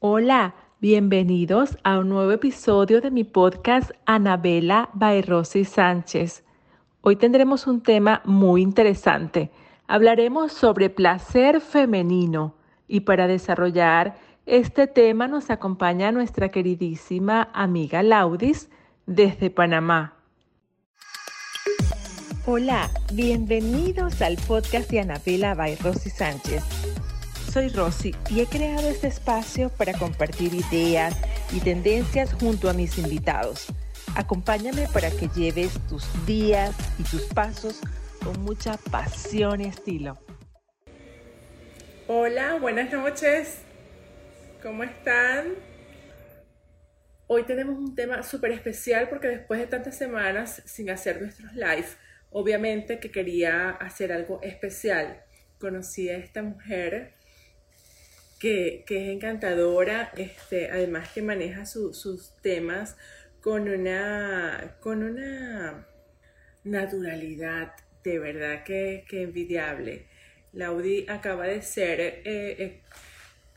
Hola, bienvenidos a un nuevo episodio de mi podcast Anabela by Rosy Sánchez. Hoy tendremos un tema muy interesante. Hablaremos sobre placer femenino y para desarrollar este tema nos acompaña nuestra queridísima amiga Laudis desde Panamá. Hola, bienvenidos al podcast de Anabela by Rosy Sánchez soy Rosy y he creado este espacio para compartir ideas y tendencias junto a mis invitados. Acompáñame para que lleves tus días y tus pasos con mucha pasión y estilo. Hola, buenas noches. ¿Cómo están? Hoy tenemos un tema súper especial porque después de tantas semanas sin hacer nuestros live, obviamente que quería hacer algo especial. Conocí a esta mujer que, es encantadora, este, además que maneja sus temas con una, con una naturalidad de verdad que, que envidiable. Laudi acaba de ser, eh, eh,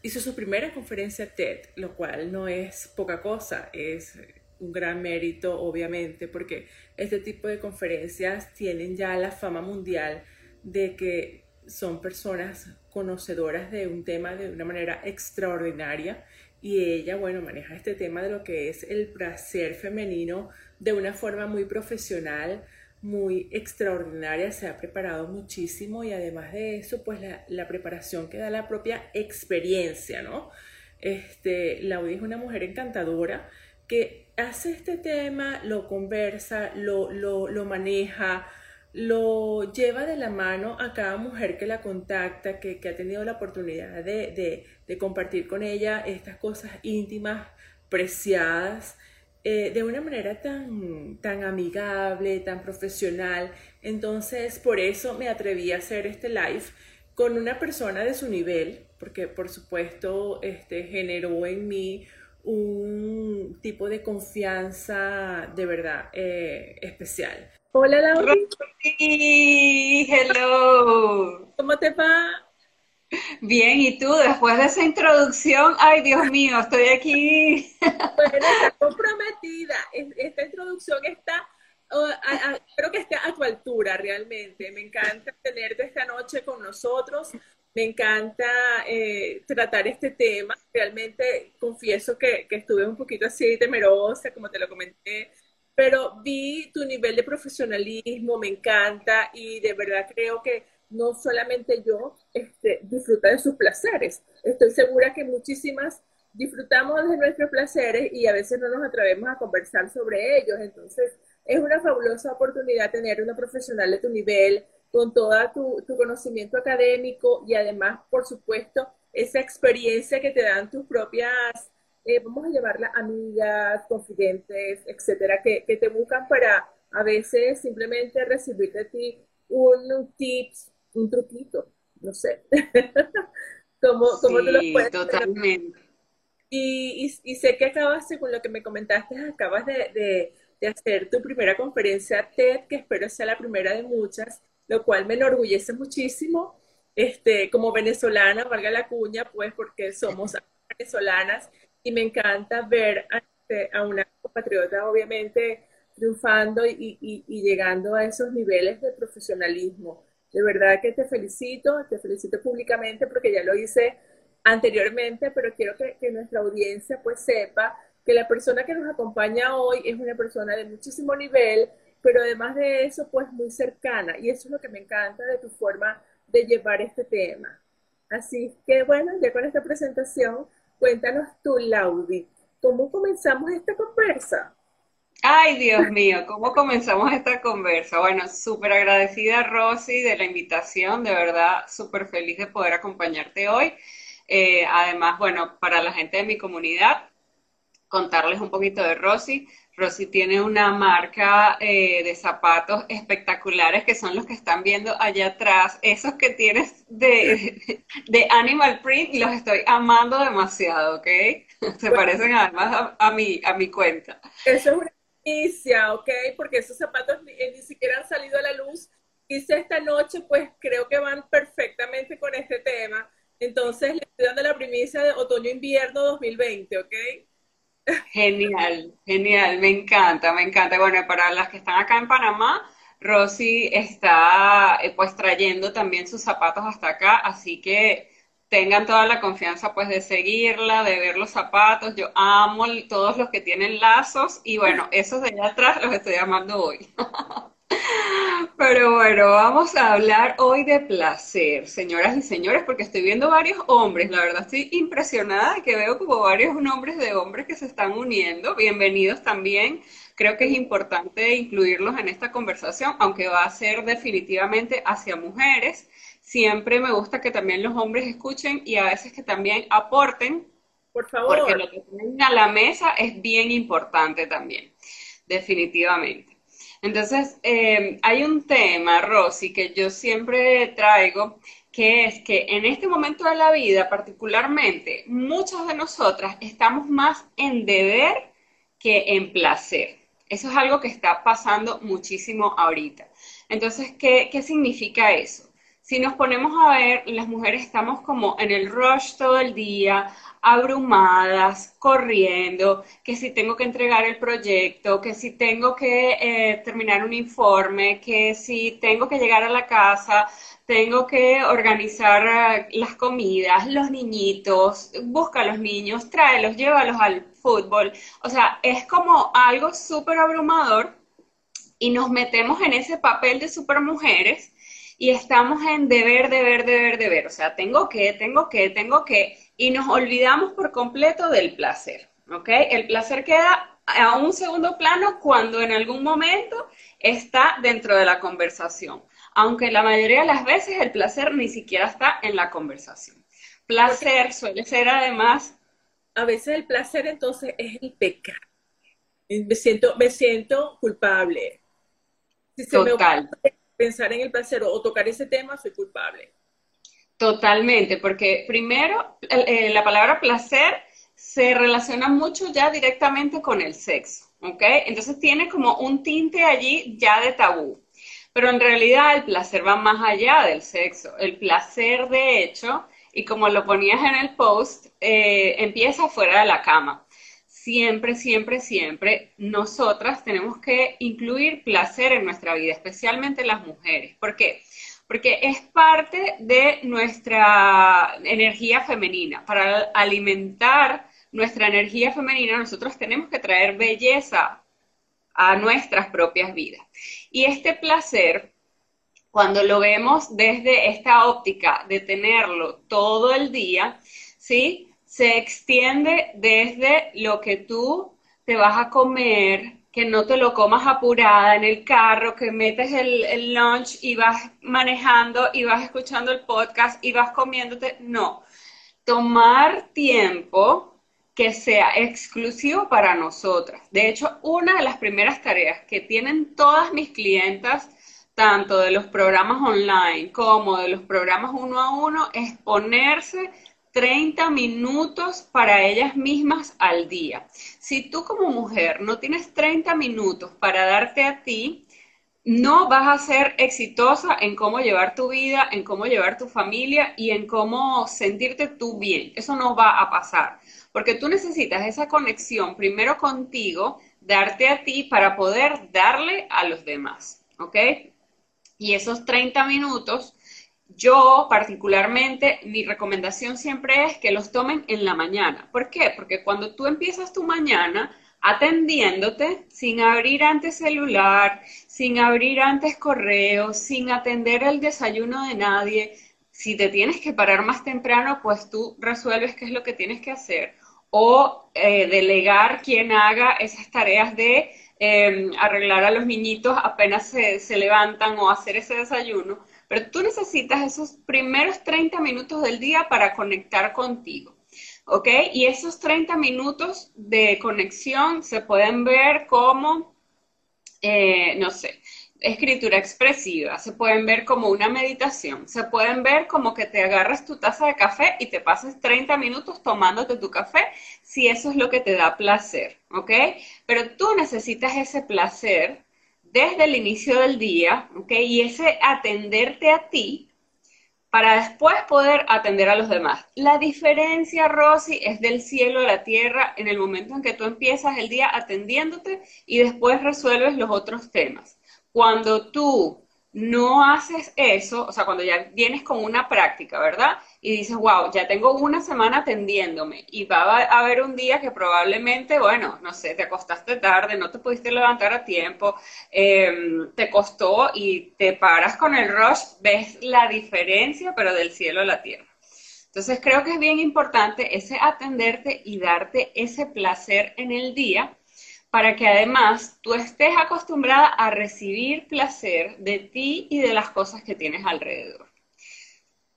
hizo su primera conferencia TED, lo cual no es poca cosa, es un gran mérito obviamente, porque este tipo de conferencias tienen ya la fama mundial de que son personas conocedoras de un tema de una manera extraordinaria y ella, bueno, maneja este tema de lo que es el placer femenino de una forma muy profesional, muy extraordinaria, se ha preparado muchísimo y además de eso, pues la, preparación que da la propia experiencia, ¿no? Este, Laudi es una mujer encantadora que hace este tema, lo conversa, lo, lo, lo maneja, lo lleva de la mano a cada mujer que la contacta, que, ha tenido la oportunidad de, compartir con ella estas cosas íntimas, preciadas, eh, de una manera tan, tan amigable, tan profesional. Entonces, por eso me atreví a hacer este live con una persona de su nivel, porque por supuesto este, generó en mí un tipo de confianza de verdad eh, especial. Hola Laura. hello. ¿Cómo te va? Bien, ¿y tú? Después de esa introducción, ay Dios mío, estoy aquí. Bueno, está comprometida. Esta introducción está, creo que está a tu altura realmente. Me encanta tenerte esta noche con nosotros. Me encanta eh, tratar este tema. Realmente confieso que, que estuve un poquito así temerosa, como te lo comenté pero vi tu nivel de profesionalismo, me encanta y de verdad creo que no solamente yo este, disfruta de sus placeres, estoy segura que muchísimas disfrutamos de nuestros placeres y a veces no nos atrevemos a conversar sobre ellos, entonces es una fabulosa oportunidad tener una profesional de tu nivel, con todo tu, tu conocimiento académico y además, por supuesto, esa experiencia que te dan tus propias eh, vamos a llevarla amigas, confidentes, etcétera, que, te buscan para a veces simplemente recibir de ti un, tips, un truquito, no sé. como, te lo puedes totalmente. Y, y, sé que acabas, según lo que me comentaste, acabas de, de, hacer tu primera conferencia TED, que espero sea la primera de muchas, lo cual me enorgullece muchísimo. Este, como venezolana, valga la cuña, pues porque somos venezolanas y me encanta ver a, este, una compatriota obviamente triunfando y, llegando a esos niveles de profesionalismo. De verdad que te felicito, te felicito públicamente porque ya lo hice anteriormente, pero quiero que, que, nuestra audiencia pues sepa que la persona que nos acompaña hoy es una persona de muchísimo nivel, pero además de eso pues muy cercana y eso es lo que me encanta de tu forma de llevar este tema. Así que bueno, ya con esta presentación Cuéntanos tú, Laudi, ¿cómo comenzamos esta conversa? Ay, Dios mío, ¿cómo comenzamos esta conversa? Bueno, súper agradecida, Rosy, de la invitación, de verdad, súper feliz de poder acompañarte hoy. Eh, además, bueno, para la gente de mi comunidad, contarles un poquito de Rosy. Rosy tiene una marca eh, de zapatos espectaculares que son los que están viendo allá atrás. Esos que tienes de, de Animal Print los estoy amando demasiado, ¿ok? Se parecen además a, mi, a mi cuenta. Eso es una inicia, ¿ok? Porque esos zapatos ni, eh, ni siquiera han salido a la luz. Hice esta noche, pues creo que van perfectamente con este tema Entonces le estoy dando la primicia de otoño-invierno 2020, ¿ok? Genial, genial, me encanta, me encanta. Bueno, para las que están acá en Panamá, Rosy está eh, pues trayendo también sus zapatos hasta acá, así que tengan toda la confianza pues de seguirla, de ver los zapatos. Yo amo todos los que tienen lazos y bueno, esos de allá atrás los estoy amando hoy. Pero bueno, vamos a hablar hoy de placer, señoras y señores, porque estoy viendo varios hombres. La verdad estoy impresionada de que veo como varios nombres de hombres que se están uniendo. Bienvenidos también. Creo que es importante incluirlos en esta conversación, aunque va a ser definitivamente hacia mujeres. Siempre me gusta que también los hombres escuchen y a veces que también aporten. Por favor. Porque lo que tienen a la mesa es bien importante también, definitivamente. Entonces, eh, hay un tema, Rosy, que yo siempre traigo, que es que en este momento de la vida, particularmente, muchas de nosotras estamos más en deber que en placer. Eso es algo que está pasando muchísimo ahorita. Entonces, ¿qué, qué significa eso? Si nos ponemos a ver, las mujeres estamos como en el rush todo el día, abrumadas, corriendo, que si tengo que entregar el proyecto, que si tengo que eh, terminar un informe, que si tengo que llegar a la casa, tengo que organizar eh, las comidas, los niñitos, busca a los niños, tráelos, llévalos al fútbol. O sea, es como algo súper abrumador y nos metemos en ese papel de supermujeres y estamos en deber, deber, deber, deber. O sea, tengo que, tengo que, tengo que y nos olvidamos por completo del placer, ¿ok? El placer queda a un segundo plano cuando en algún momento está dentro de la conversación, aunque la mayoría de las veces el placer ni siquiera está en la conversación. Placer suele ser además... A veces el placer entonces es el pecado. Me siento, me siento culpable. Si se Total. Me pensar en el placer o tocar ese tema, soy culpable. Totalmente, porque primero eh, la palabra placer se relaciona mucho ya directamente con el sexo, ¿ok? Entonces tiene como un tinte allí ya de tabú. Pero en realidad el placer va más allá del sexo. El placer, de hecho, y como lo ponías en el post, eh, empieza fuera de la cama. Siempre, siempre, siempre nosotras tenemos que incluir placer en nuestra vida, especialmente las mujeres. ¿Por qué? Porque es parte de nuestra energía femenina. Para alimentar nuestra energía femenina, nosotros tenemos que traer belleza a nuestras propias vidas. Y este placer, cuando lo vemos desde esta óptica de tenerlo todo el día, ¿sí? Se extiende desde lo que tú te vas a comer, que no te lo comas apurada en el carro, que metes el, el, lunch y vas manejando y vas escuchando el podcast y vas comiéndote. No, tomar tiempo que sea exclusivo para nosotras. De hecho, una de las primeras tareas que tienen todas mis clientas, tanto de los programas online como de los programas uno a uno, es ponerse 30 minutos para ellas mismas al día. Si tú como mujer no tienes 30 minutos para darte a ti, no vas a ser exitosa en cómo llevar tu vida, en cómo llevar tu familia y en cómo sentirte tú bien. Eso no va a pasar, porque tú necesitas esa conexión primero contigo, darte a ti para poder darle a los demás, ¿ok? Y esos 30 minutos yo particularmente, mi recomendación siempre es que los tomen en la mañana. ¿Por qué? Porque cuando tú empiezas tu mañana atendiéndote sin abrir antes celular, sin abrir antes correo, sin atender el desayuno de nadie, si te tienes que parar más temprano, pues tú resuelves qué es lo que tienes que hacer. O eh, delegar quien haga esas tareas de em, arreglar a los niñitos apenas se, se levantan o hacer ese desayuno pero tú necesitas esos primeros 30 minutos del día para conectar contigo. ¿Ok? Y esos 30 minutos de conexión se pueden ver como, eh, no sé, escritura expresiva, se pueden ver como una meditación, se pueden ver como que te agarras tu taza de café y te pases 30 minutos tomándote tu café, si eso es lo que te da placer, ¿ok? Pero tú necesitas ese placer desde el inicio del día, ¿ok? Y ese atenderte a ti para después poder atender a los demás. La diferencia, Rosy, es del cielo a la tierra en el momento en que tú empiezas el día atendiéndote y después resuelves los otros temas. Cuando tú no haces eso, o sea, cuando ya vienes con una práctica, ¿verdad? Y dices, wow, ya tengo una semana atendiéndome y va a haber un día que probablemente, bueno, no sé, te acostaste tarde, no te pudiste levantar a tiempo, em, te costó y te paras con el rush, ves la diferencia, pero del cielo a la tierra. Entonces creo que es bien importante ese atenderte y darte ese placer en el día para que además tú estés acostumbrada a recibir placer de ti y de las cosas que tienes alrededor.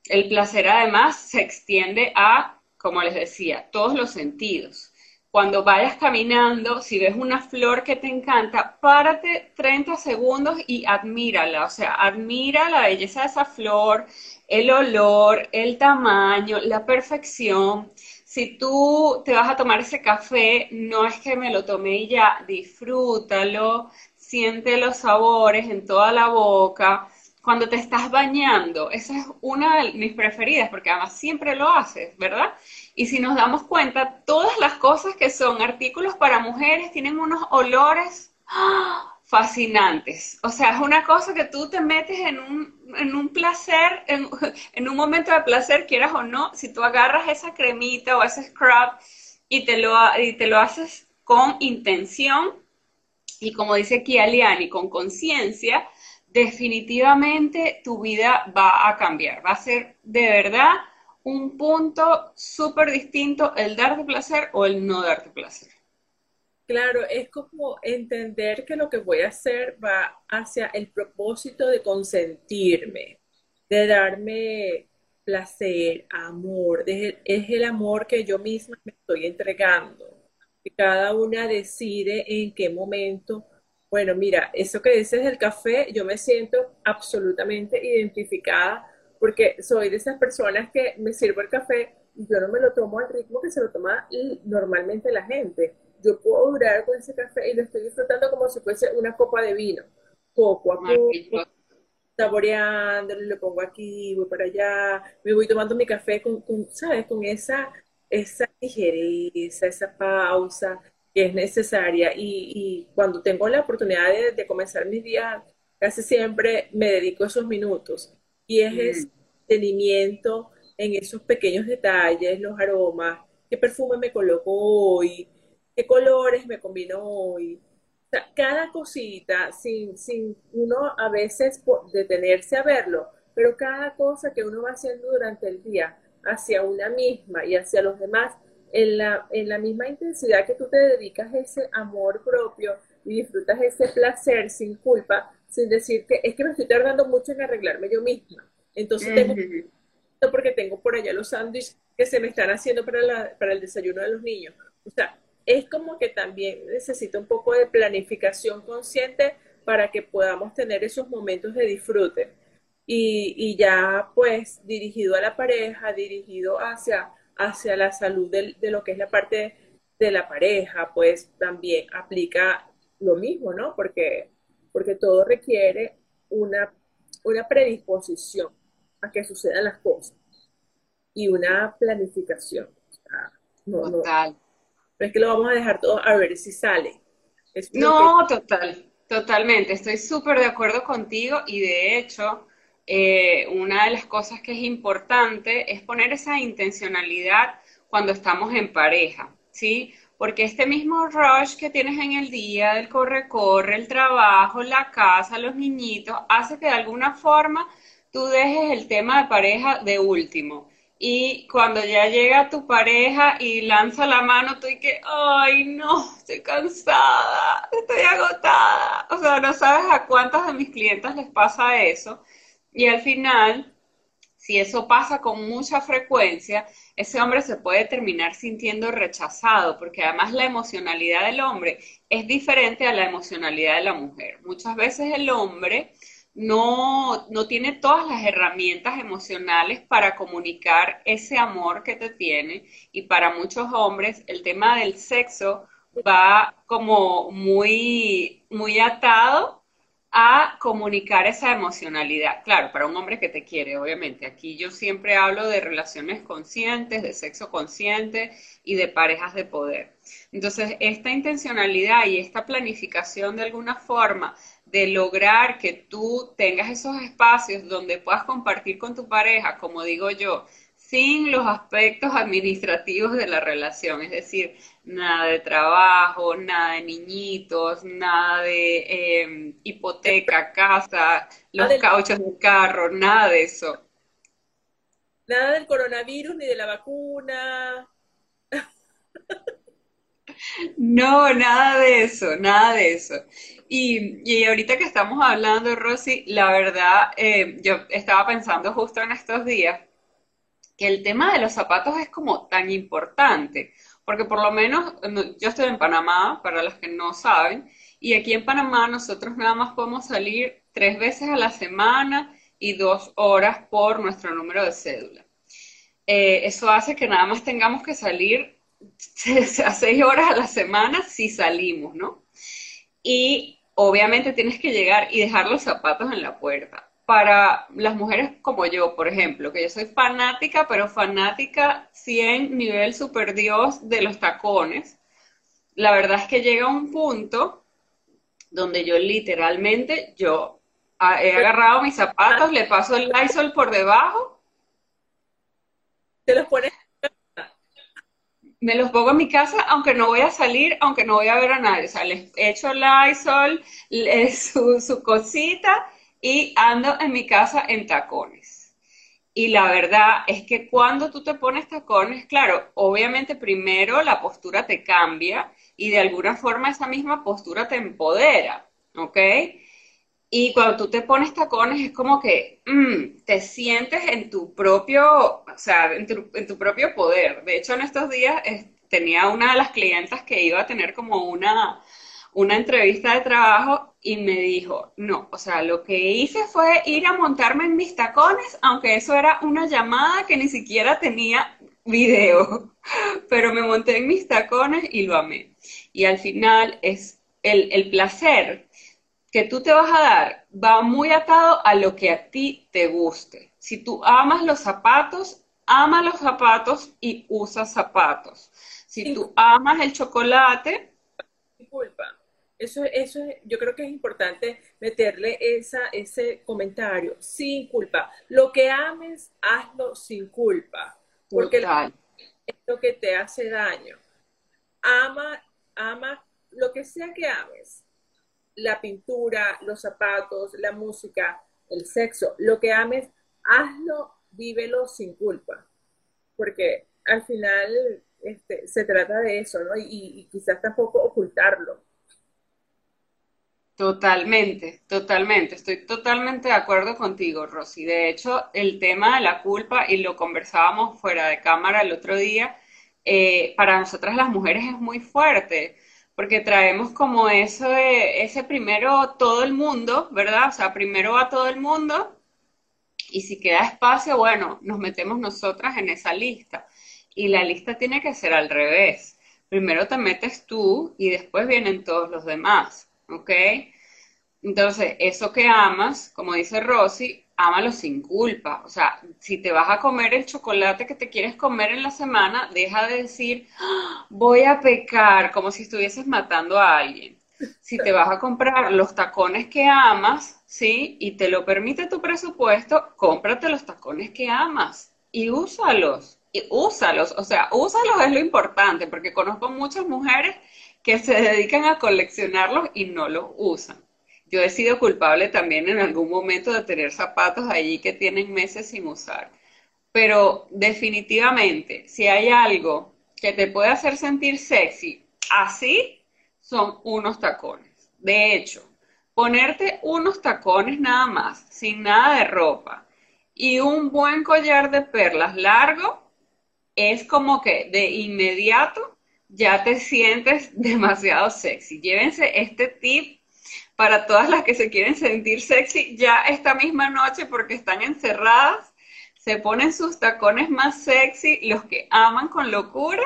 El placer además se extiende a, como les decía, todos los sentidos. Cuando vayas caminando, si ves una flor que te encanta, párate 30 segundos y admírala. O sea, admira la belleza de esa flor, el olor, el tamaño, la perfección si tú te vas a tomar ese café, no es que me lo tomé y ya, disfrútalo, siente los sabores en toda la boca. Cuando te estás bañando, esa es una de mis preferidas, porque además siempre lo haces, ¿verdad? Y si nos damos cuenta, todas las cosas que son artículos para mujeres tienen unos olores ¡ah! Fascinantes. O sea, es una cosa que tú te metes en un, en un placer, en, un momento de placer, quieras o no, si tú agarras esa cremita o ese scrub y te lo, y te lo haces con intención y como dice aquí Aliani, con conciencia, definitivamente tu vida va a cambiar. Va a ser de verdad un punto súper distinto el darte placer o el no darte placer. Claro, es como entender que lo que voy a hacer va hacia el propósito de consentirme, de darme placer, amor, es el amor que yo misma me estoy entregando. Que cada una decide en qué momento. Bueno, mira, eso que dices del café, yo me siento absolutamente identificada porque soy de esas personas que me sirvo el café y yo no me lo tomo al ritmo que se lo toma normalmente la gente yo puedo durar con ese café y lo estoy disfrutando como si fuese una copa de vino, poco a poco, saboreándolo, lo pongo aquí, voy para allá, me voy tomando mi café con, ¿sabes? Con esa, esa ligereza, esa pausa que es necesaria. Y, cuando tengo la oportunidad de, comenzar mis días, casi siempre me dedico esos minutos. Y es mm. ese mantenimiento en esos pequeños detalles, los aromas, qué perfume me coloco hoy, qué colores me combino hoy. O sea, cada cosita, sin, sin uno a veces detenerse a verlo, pero cada cosa que uno va haciendo durante el día hacia una misma y hacia los demás, en la, en la misma intensidad que tú te dedicas ese amor propio y disfrutas ese placer sin culpa, sin decir que es que me estoy tardando mucho en arreglarme yo misma. Entonces tengo porque tengo por allá los sándwiches que se me están haciendo para, para el desayuno de los niños. O sea, es como que también necesita un poco de planificación consciente para que podamos tener esos momentos de disfrute. Y, ya pues dirigido a la pareja, dirigido hacia, hacia la salud de, lo que es la parte de la pareja, pues también aplica lo mismo, ¿no? Porque, porque todo requiere una, una predisposición a que sucedan las cosas y una planificación. Total es que lo vamos a dejar todo a ver si sale. no, total, totalmente. Estoy súper de acuerdo contigo y de hecho, eh, una de las cosas que es importante es poner esa intencionalidad cuando estamos en pareja, ¿sí? Porque este mismo rush que tienes en el día del corre-corre, el trabajo, la casa, los niñitos, hace que de alguna forma tú dejes el tema de pareja de último y cuando ya llega tu pareja y lanza la mano, tú y que, ay, no, estoy cansada, estoy agotada. O sea, no sabes a cuántas de mis clientes les pasa eso. Y al final, si eso pasa con mucha frecuencia, ese hombre se puede terminar sintiendo rechazado, porque además la emocionalidad del hombre es diferente a la emocionalidad de la mujer. Muchas veces el hombre no, no tiene todas las herramientas emocionales para comunicar ese amor que te tiene y para muchos hombres el tema del sexo va como muy, muy atado a comunicar esa emocionalidad. Claro, para un hombre que te quiere, obviamente. Aquí yo siempre hablo de relaciones conscientes, de sexo consciente y de parejas de poder. Entonces, esta intencionalidad y esta planificación de alguna forma de lograr que tú tengas esos espacios donde puedas compartir con tu pareja, como digo yo, sin los aspectos administrativos de la relación, es decir, nada de trabajo, nada de niñitos, nada de em, hipoteca, casa, los cauchos del carro, nada de eso. Nada del coronavirus ni de la vacuna. No, nada de eso, nada de eso. Y, y ahorita que estamos hablando, Rosy, la verdad, eh, yo estaba pensando justo en estos días que el tema de los zapatos es como tan importante, porque por lo menos yo estoy en Panamá, para los que no saben, y aquí en Panamá nosotros nada más podemos salir tres veces a la semana y dos horas por nuestro número de cédula. Eh, eso hace que nada más tengamos que salir a seis horas a la semana si salimos, ¿no? Y obviamente tienes que llegar y dejar los zapatos en la puerta para las mujeres como yo, por ejemplo, que yo soy fanática, pero fanática 100 nivel super dios de los tacones, la verdad es que llega un punto donde yo literalmente, yo he agarrado mis zapatos, le paso el Lysol por debajo. Te los pones. Me los pongo en mi casa, aunque no voy a salir, aunque no voy a ver a nadie. O sea, les echo el Lysol, su, su cosita, y ando en mi casa en tacones. Y la verdad es que cuando tú te pones tacones, claro, obviamente primero la postura te cambia y de alguna forma esa misma postura te empodera, ¿ok? Y cuando tú te pones tacones es como que mm, te sientes en tu propio, o sea, en tu, propio poder. De hecho, en estos días tenía una de las clientas que iba a tener como una, una entrevista de trabajo y me dijo, no, o sea, lo que hice fue ir a montarme en mis tacones, aunque eso era una llamada que ni siquiera tenía video, pero me monté en mis tacones y lo amé. Y al final es el, el placer que tú te vas a dar va muy atado a lo que a ti te guste. Si tú amas los zapatos, ama los zapatos y usa zapatos. Si tú amas el chocolate, disculpa eso, eso yo creo que es importante meterle esa, ese comentario, sin culpa. Lo que ames, hazlo sin culpa, porque es lo que te hace daño. Ama, ama lo que sea que ames, la pintura, los zapatos, la música, el sexo, lo que ames, hazlo, vívelo sin culpa, porque al final este, se trata de eso, ¿no? Y, y quizás tampoco ocultarlo Totalmente, totalmente. Estoy totalmente de acuerdo contigo, Rosy. De hecho, el tema de la culpa, y lo conversábamos fuera de cámara el otro día, eh, para nosotras las mujeres es muy fuerte, porque traemos como eso ese primero todo el mundo, ¿verdad? O sea, primero va todo el mundo, y si queda espacio, bueno, nos metemos nosotras en esa lista. Y la lista tiene que ser al revés. Primero te metes tú y después vienen todos los demás. ¿ok? Entonces, eso que amas, como dice Rosy, ámalo sin culpa. O sea, si te vas a comer el chocolate que te quieres comer en la semana, deja de decir, ¡Ah! voy a pecar, como si estuvieses matando a alguien. Si te vas a comprar los tacones que amas, ¿sí? Y te lo permite tu presupuesto, cómprate los tacones que amas y úsalos. Y úsalos, o sea, úsalos es lo importante, porque conozco muchas mujeres que se dedican a coleccionarlos y no los usan. Yo he sido culpable también en algún momento de tener zapatos allí que tienen meses sin usar. Pero definitivamente, si hay algo que te puede hacer sentir sexy, así son unos tacones. De hecho, ponerte unos tacones nada más, sin nada de ropa, y un buen collar de perlas largo, es como que de inmediato ya te sientes demasiado sexy. Llévense este tip para todas las que se quieren sentir sexy ya esta misma noche porque están encerradas. Se ponen sus tacones más sexy, los que aman con locura,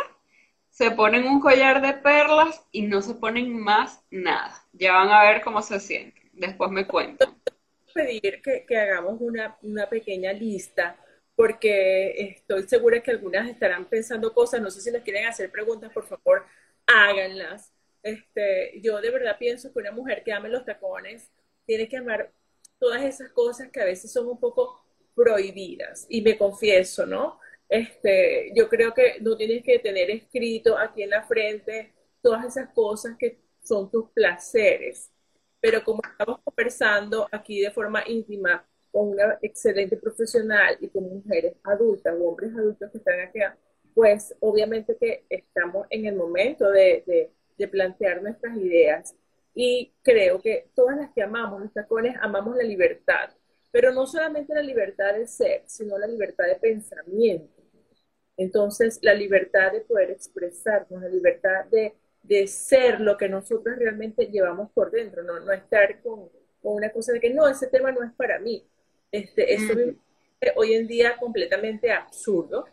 se ponen un collar de perlas y no se ponen más nada. Ya van a ver cómo se sienten. después me cuento. Pedir que, que hagamos una, una pequeña lista porque estoy segura que algunas estarán pensando cosas, no sé si les quieren hacer preguntas, por favor, háganlas. Este, yo de verdad pienso que una mujer que ame los tacones tiene que amar todas esas cosas que a veces son un poco prohibidas. Y me confieso, ¿no? Este, yo creo que no tienes que tener escrito aquí en la frente todas esas cosas que son tus placeres. Pero como estamos conversando aquí de forma íntima con una excelente profesional y con mujeres adultas hombres adultos que están aquí, pues obviamente que estamos en el momento de, plantear nuestras ideas. Y creo que todas las que amamos los tacones, amamos la libertad, pero no solamente la libertad de ser, sino la libertad de pensamiento. Entonces, la libertad de poder expresarnos, la libertad de, de ser lo que nosotros realmente llevamos por dentro, no, no estar con, con, una cosa de que no, ese tema no es para mí. Este, eso hoy en día completamente absurdo.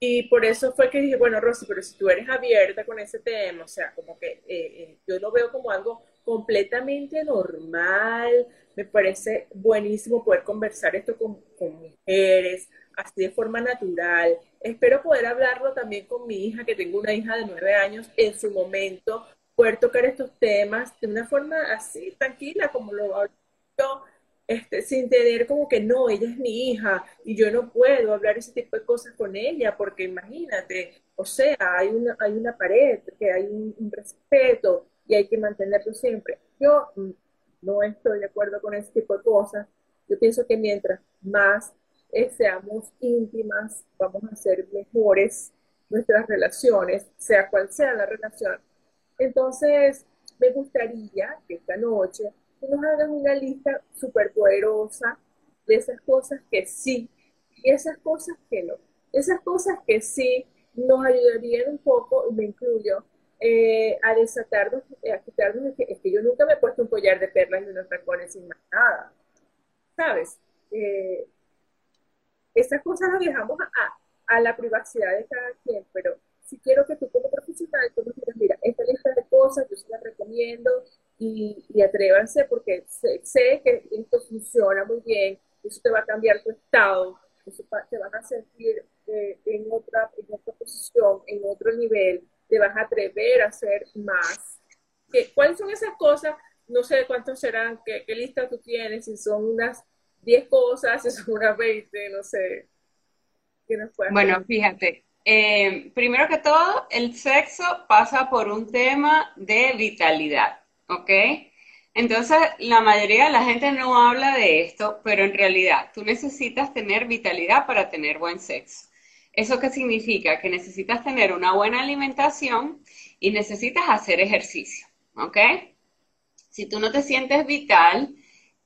Y por eso fue que dije, bueno, Rosy, pero si tú eres abierta con ese tema, o sea, como que eh, eh, yo lo veo como algo completamente normal, me parece buenísimo poder conversar esto con, con, mujeres, así de forma natural. Espero poder hablarlo también con mi hija, que tengo una hija de nueve años, en su momento, poder tocar estos temas de una forma así, tranquila, como lo hablo yo, este, sin tener como que no, ella es mi hija y yo no puedo hablar ese tipo de cosas con ella, porque imagínate, o sea, hay una, hay una pared, que hay un, respeto y hay que mantenerlo siempre. Yo mm, no estoy de acuerdo con ese tipo de cosas. Yo pienso que mientras más eh, seamos íntimas, vamos a ser mejores nuestras relaciones, sea cual sea la relación. Entonces, me gustaría que esta noche nos hagan una lista súper poderosa de esas cosas que sí y esas cosas que no. Esas cosas que sí nos ayudarían un poco, y me incluyo, eh, a desatarnos, eh, a quitarnos, es que, yo nunca me he puesto un collar de perlas y unos tacones sin más nada. ¿Sabes? Eh, esas cosas las dejamos a, a, la privacidad de cada quien, pero si quiero que tú como profesional, tú me digas, mira, esta lista de cosas yo se la recomiendo, y, y atrévanse porque sé, que esto funciona muy bien, eso te va a cambiar tu estado, eso te vas a sentir eh, en, otra, en otra posición, en otro nivel, te vas a atrever a hacer más. ¿Qué, ¿Cuáles son esas cosas? No sé cuántos serán, qué, qué lista tú tienes, si son unas 10 cosas, si son unas 20, no sé. bueno, fíjate, eh, primero que todo, el sexo pasa por un tema de vitalidad. ¿Ok? Entonces, la mayoría de la gente no habla de esto, pero en realidad tú necesitas tener vitalidad para tener buen sexo. ¿Eso qué significa? Que necesitas tener una buena alimentación y necesitas hacer ejercicio, ¿ok? Si tú no te sientes vital,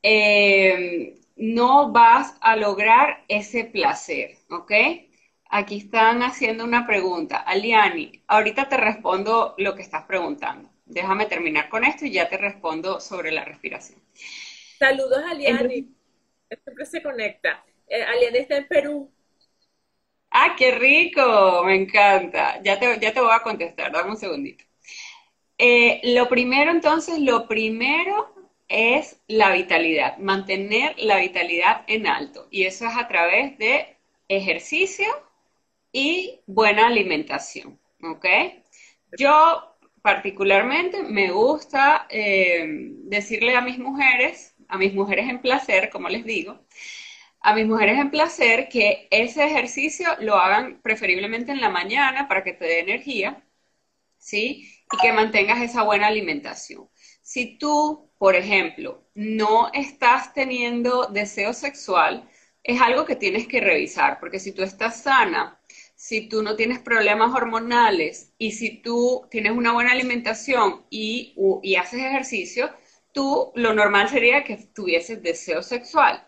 eh, no vas a lograr ese placer, ¿ok? Aquí están haciendo una pregunta. Aliani, ahorita te respondo lo que estás preguntando. Déjame terminar con esto y ya te respondo sobre la respiración. Saludos, Aliani. Siempre se conecta. Eh, Aliani está en Perú. Ah, qué rico, me encanta. Ya te, ya te voy a contestar, dame un segundito. Eh, lo primero, entonces, lo primero es la vitalidad, mantener la vitalidad en alto. Y eso es a través de ejercicio y buena alimentación. ¿Ok? Yo particularmente me gusta eh, decirle a mis mujeres, a mis mujeres en placer, como les digo, a mis mujeres en placer que ese ejercicio lo hagan preferiblemente en la mañana para que te dé energía, ¿sí? Y que mantengas esa buena alimentación. Si tú, por ejemplo, no estás teniendo deseo sexual, es algo que tienes que revisar, porque si tú estás sana, si tú no tienes problemas hormonales y si tú tienes una buena alimentación y, haces ejercicio, tú lo normal sería que tuvieses deseo sexual.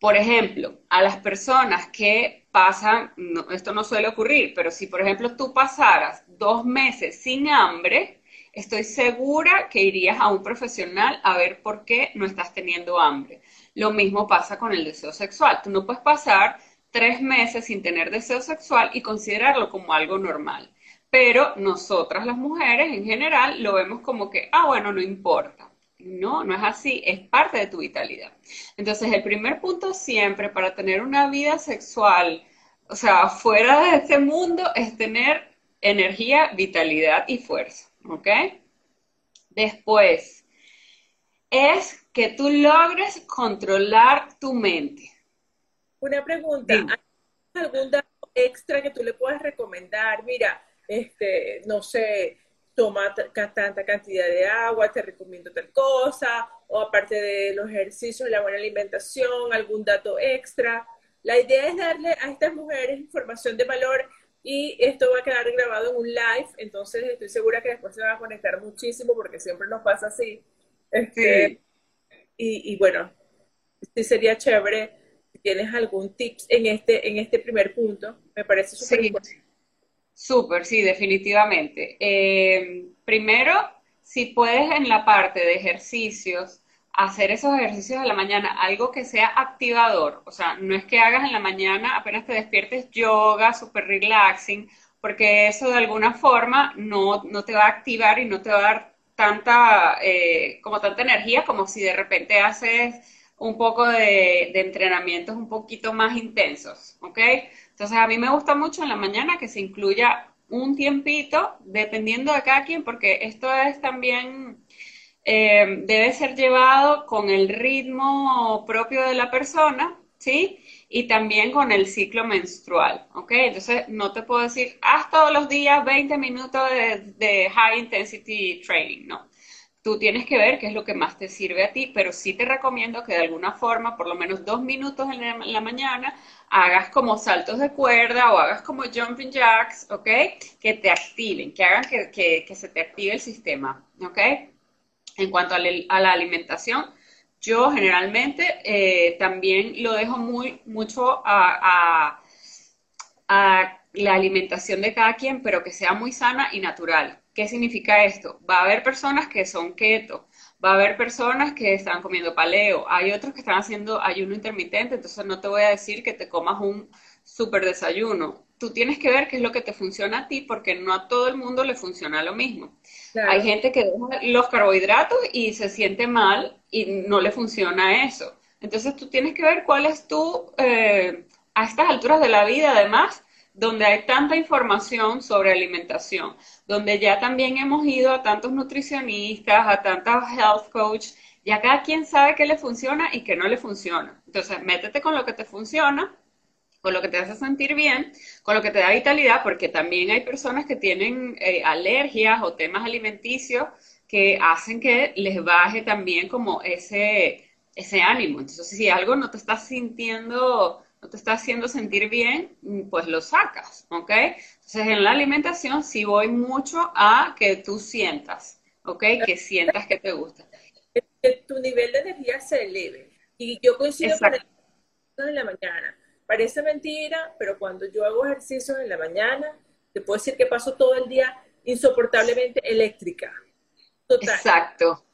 Por ejemplo, a las personas que pasan, esto no suele ocurrir, pero si por ejemplo tú pasaras dos meses sin hambre, estoy segura que irías a un profesional a ver por qué no estás teniendo hambre. Lo mismo pasa con el deseo sexual. Tú no puedes pasar tres meses sin tener deseo sexual y considerarlo como algo normal. Pero nosotras las mujeres en general lo vemos como que, ah, bueno, no importa. No, no es así, es parte de tu vitalidad. Entonces, el primer punto siempre para tener una vida sexual, o sea, fuera de este mundo, es tener energía, vitalidad y fuerza, ¿ok? Después, es que tú logres controlar tu mente. Una pregunta, ¿hay algún dato extra que tú le puedas recomendar? Mira, este, no sé, toma tanta cantidad de agua, te recomiendo tal cosa, o aparte de los ejercicios, la buena alimentación, algún dato extra. La idea es darle a estas mujeres información de valor y esto va a quedar grabado en un live, entonces estoy segura que después se va a conectar muchísimo porque siempre nos pasa así. Este, y, bueno, sí sería chévere tienes algún tips en este, en este primer punto, me parece súper importante. Súper, sí, definitivamente. Eh, primero, si puedes en la parte de ejercicios, hacer esos ejercicios de la mañana, algo que sea activador, o sea, no es que hagas en la mañana, apenas te despiertes yoga, super relaxing, porque eso de alguna forma no, no te va a activar y no te va a dar tanta, eh, como tanta energía como si de repente haces un poco de, entrenamientos un poquito más intensos, ¿ok? Entonces a mí me gusta mucho en la mañana que se incluya un tiempito, dependiendo de cada quien, porque esto es también, eh, debe ser llevado con el ritmo propio de la persona, ¿sí? Y también con el ciclo menstrual, ¿ok? Entonces no te puedo decir, haz todos los días 20 minutos de, de high intensity training, no tú tienes que ver qué es lo que más te sirve a ti, pero sí te recomiendo que de alguna forma, por lo menos dos minutos en la, mañana, hagas como saltos de cuerda o hagas como jumping jacks, ¿ok? Que te activen, que hagan que, se te active el sistema, ¿ok? En cuanto a, la alimentación, yo generalmente eh, también lo dejo muy, mucho a la alimentación de cada quien, pero que sea muy sana y natural. ¿Qué significa esto? Va a haber personas que son keto, va a haber personas que están comiendo paleo, hay otros que están haciendo ayuno intermitente, entonces no te voy a decir que te comas un super desayuno. Tú tienes que ver qué es lo que te funciona a ti porque no a todo el mundo le funciona lo mismo. Hay gente que deja los carbohidratos y se siente mal y no le funciona eso. Entonces tú tienes que ver cuál es tu, eh, a estas alturas de la vida además, donde hay tanta información sobre alimentación, donde ya también hemos ido a tantos nutricionistas, a tantos health coach, ya cada quien sabe qué le funciona y qué no le funciona. Entonces, métete con lo que te funciona, con lo que te hace sentir bien, con lo que te da vitalidad, porque también hay personas que tienen eh, alergias o temas alimenticios que hacen que les baje también como ese, ese ánimo. Entonces, si algo no te estás sintiendo no te está haciendo sentir bien, pues lo sacas, ¿ok? Entonces en la alimentación sí voy mucho a que tú sientas, ¿ok? Que sientas que te gusta. Que tu nivel de energía se eleve. Y yo coincido con el en la mañana. Parece mentira, pero cuando yo hago ejercicios en la mañana, te puedo decir que paso todo el día insoportablemente eléctrica. Total. Exacto.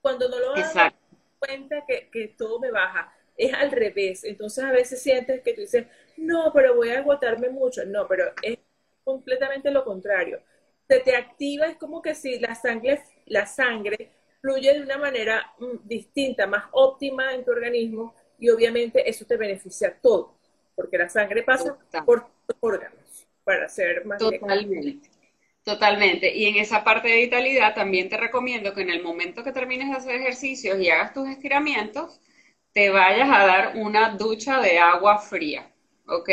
Cuando no lo hago, cuenta que, que todo me baja es al revés. Entonces a veces sientes que tú dices, no, pero voy a agotarme mucho. No, pero es completamente lo contrario. Se te activa, es como que si la sangre, la sangre fluye de una manera mm, distinta, más óptima en tu organismo y obviamente eso te beneficia todo, porque la sangre pasa por órganos para ser más Totalmente. Totalmente. Y en esa parte de vitalidad también te recomiendo que en el momento que termines de hacer ejercicios y hagas tus estiramientos, te vayas a dar una ducha de agua fría, ¿ok?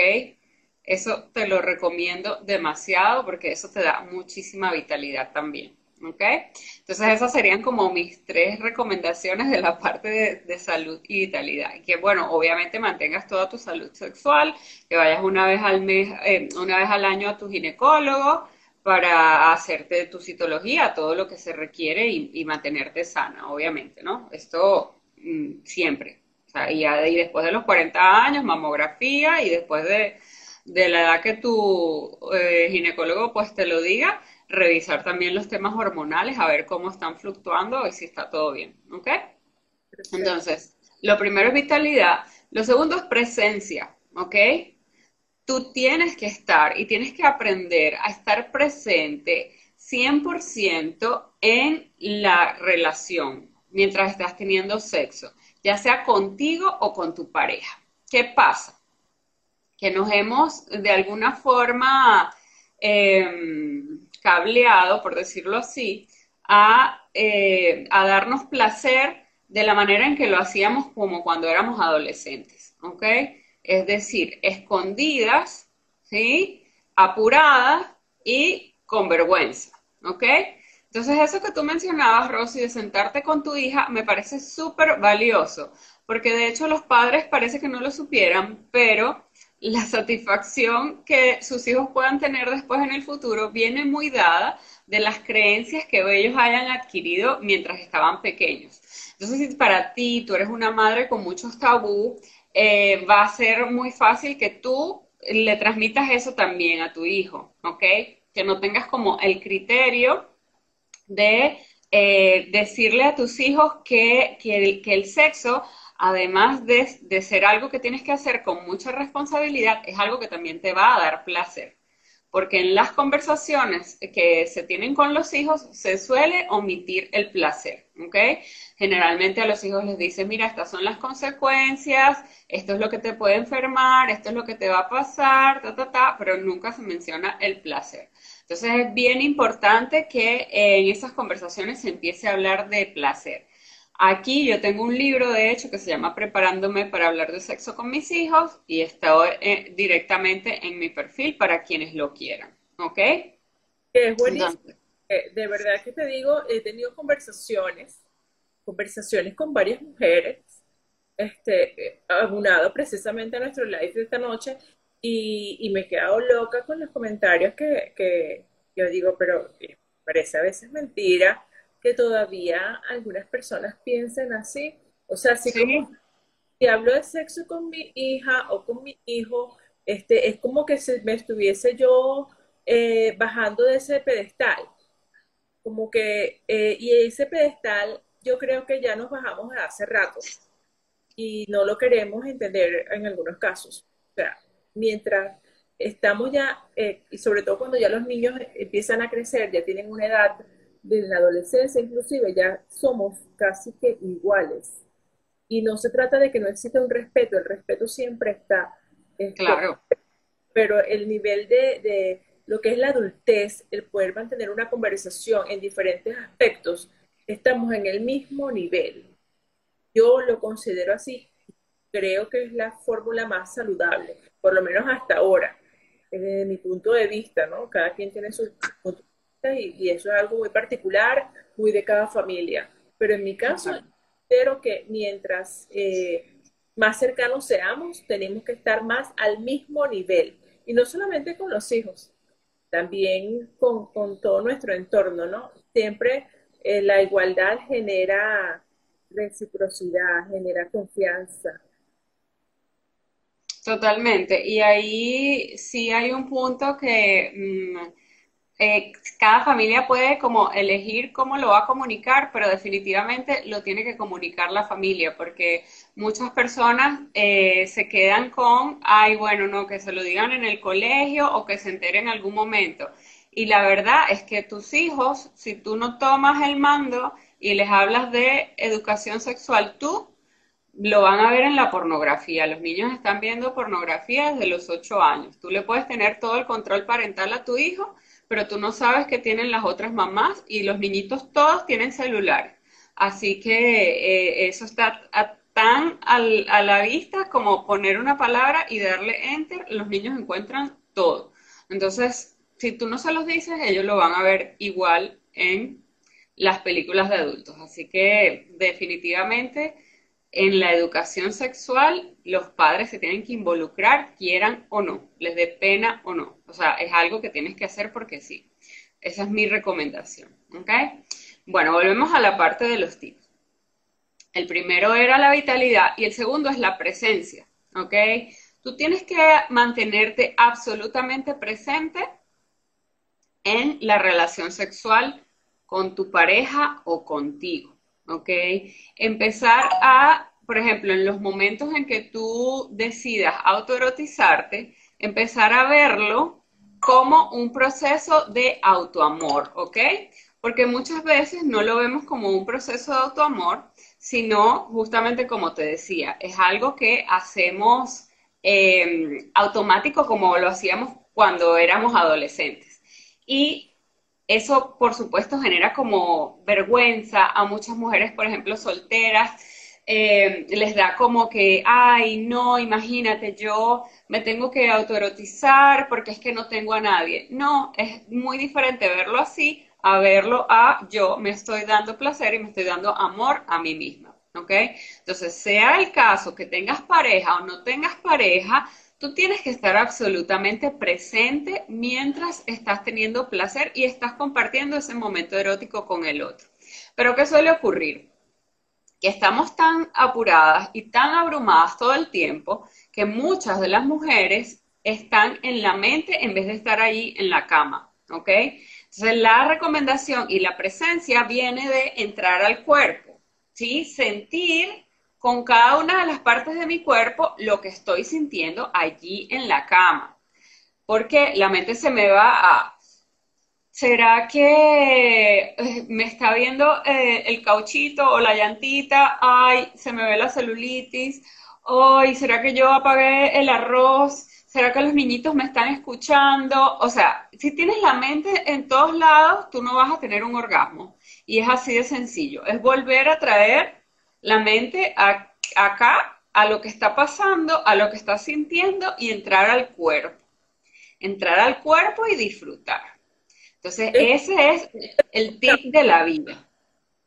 Eso te lo recomiendo demasiado porque eso te da muchísima vitalidad también. ¿Ok? Entonces esas serían como mis tres recomendaciones de la parte de, salud y vitalidad. que bueno, obviamente mantengas toda tu salud sexual, que vayas una vez al mes, eh, una vez al año a tu ginecólogo para hacerte tu citología, todo lo que se requiere y, mantenerte sana, obviamente, ¿no? Esto mm, siempre y, después de los 40 años, mamografía, y después de, la edad que tu eh, ginecólogo pues te lo diga, revisar también los temas hormonales, a ver cómo están fluctuando y si está todo bien, ¿ok? Entonces, lo primero es vitalidad, lo segundo es presencia, ¿ok? Tú tienes que estar y tienes que aprender a estar presente 100% en la relación, mientras estás teniendo sexo, ya sea contigo o con tu pareja. ¿Qué pasa? Que nos hemos de alguna forma em, cableado, por decirlo así, a, eh, a darnos placer de la manera en que lo hacíamos como cuando éramos adolescentes, ¿ok? Es decir, escondidas, ¿sí? Apuradas y con vergüenza, ¿ok? Entonces eso que tú mencionabas, Rosy, de sentarte con tu hija, me parece súper valioso, porque de hecho los padres parece que no lo supieran, pero la satisfacción que sus hijos puedan tener después en el futuro viene muy dada de las creencias que ellos hayan adquirido mientras estaban pequeños. Entonces, si para ti tú eres una madre con muchos tabú, eh, va a ser muy fácil que tú le transmitas eso también a tu hijo, ¿ok? Que no tengas como el criterio de eh, decirle a tus hijos que, que, el, sexo, además de, de ser algo que tienes que hacer con mucha responsabilidad, es algo que también te va a dar placer porque en las conversaciones que se tienen con los hijos se suele omitir el placer, ¿ok? Generalmente a los hijos les dicen, mira, estas son las consecuencias, esto es lo que te puede enfermar, esto es lo que te va a pasar, ta, ta, ta, pero nunca se menciona el placer. Entonces es bien importante que en esas conversaciones se empiece a hablar de placer. Aquí yo tengo un libro, de hecho, que se llama Preparándome para hablar de sexo con mis hijos y está eh, directamente en mi perfil para quienes lo quieran. ¿Ok? Es buenísimo. Eh, de verdad que te digo, he tenido conversaciones, conversaciones con varias mujeres, este, abunado precisamente a nuestro live de esta noche y, me he quedado loca con los comentarios que, que yo digo, pero eh, parece a veces mentira que todavía algunas personas piensen así. O sea, si como si hablo de sexo con mi hija o con mi hijo, este, es como que si me estuviese yo eh, bajando de ese pedestal. Como que, eh, y ese pedestal yo creo que ya nos bajamos hace rato y no lo queremos entender en algunos casos. O sea, mientras estamos ya, eh, y sobre todo cuando ya los niños empiezan a crecer, ya tienen una edad de la adolescencia inclusive ya somos casi que iguales. Y no se trata de que no exista un respeto, el respeto siempre está. Este, claro. Pero el nivel de, de, lo que es la adultez, el poder mantener una conversación en diferentes aspectos, estamos en el mismo nivel. Yo lo considero así. Creo que es la fórmula más saludable, por lo menos hasta ahora, desde mi punto de vista, ¿no? Cada quien tiene su punto y, eso es algo muy particular, muy de cada familia. Pero en mi caso, espero que mientras eh, más cercanos seamos, tenemos que estar más al mismo nivel. Y no solamente con los hijos, también con, con todo nuestro entorno, ¿no? Siempre eh, la igualdad genera reciprocidad, genera confianza. Totalmente. Y ahí sí hay un punto que... Mm, eh, cada familia puede como elegir cómo lo va a comunicar, pero definitivamente lo tiene que comunicar la familia, porque muchas personas eh, se quedan con, ay, bueno, no, que se lo digan en el colegio o que se enteren en algún momento. Y la verdad es que tus hijos, si tú no tomas el mando y les hablas de educación sexual, tú lo van a ver en la pornografía. Los niños están viendo pornografía desde los 8 años. Tú le puedes tener todo el control parental a tu hijo pero tú no sabes qué tienen las otras mamás y los niñitos todos tienen celular. Así que eh, eso está tan a la vista como poner una palabra y darle enter, los niños encuentran todo. Entonces, si tú no se los dices, ellos lo van a ver igual en las películas de adultos. Así que definitivamente en la educación sexual los padres se tienen que involucrar, quieran o no, les dé pena o no. O sea, es algo que tienes que hacer porque sí. Esa es mi recomendación. ¿Ok? Bueno, volvemos a la parte de los tips. El primero era la vitalidad y el segundo es la presencia. ¿Ok? Tú tienes que mantenerte absolutamente presente en la relación sexual con tu pareja o contigo. ¿Ok? Empezar a, por ejemplo, en los momentos en que tú decidas autoerotizarte, empezar a verlo como un proceso de autoamor, ¿ok? porque muchas veces no lo vemos como un proceso de autoamor, sino justamente como te decía, es algo que hacemos em, automático como lo hacíamos cuando éramos adolescentes. Y eso, por supuesto, genera como vergüenza a muchas mujeres, por ejemplo, solteras, em, les da como que, ay, no, imagínate, yo me tengo que autoerotizar porque es que no tengo a nadie. No, es muy diferente verlo así a verlo a yo me estoy dando placer y me estoy dando amor a mí misma. ¿Ok? Entonces, sea el caso que tengas pareja o no tengas pareja, tú tienes que estar absolutamente presente mientras estás teniendo placer y estás compartiendo ese momento erótico con el otro. Pero ¿qué suele ocurrir? Que estamos tan apuradas y tan abrumadas todo el tiempo que muchas de las mujeres están en la mente en vez de estar ahí en la cama, ¿ok? Entonces, la recomendación y la presencia viene de entrar al cuerpo, ¿sí? Sentir con cada una de las partes de mi cuerpo lo que estoy sintiendo allí en la cama. Porque la mente se me va a, ¿será que eh, me está viendo eh, el cauchito o la llantita? Ay, se me ve la celulitis. Ay, ¿será que yo apagué el arroz? ¿Será que los niñitos me están escuchando? O sea, si tienes la mente en todos lados, tú no vas a tener un orgasmo. Y es así de sencillo. Es volver a traer la mente acá a lo que está pasando, a lo que estás sintiendo y entrar al cuerpo. Entrar al cuerpo y disfrutar. Entonces, ese es el tip de la vida.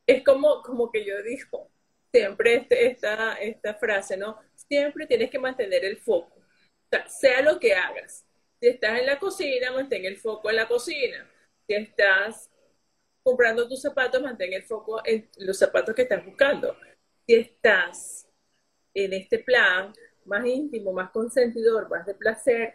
Es como, como que yo digo siempre este, esta, esta frase, ¿no? Siempre tienes que mantener el foco sea, lo que hagas. Si estás en la cocina, mantén el foco en la cocina. Si estás comprando tus zapatos, mantén el foco en los zapatos que estás buscando. Si estás en este plan más íntimo, más consentidor, más de placer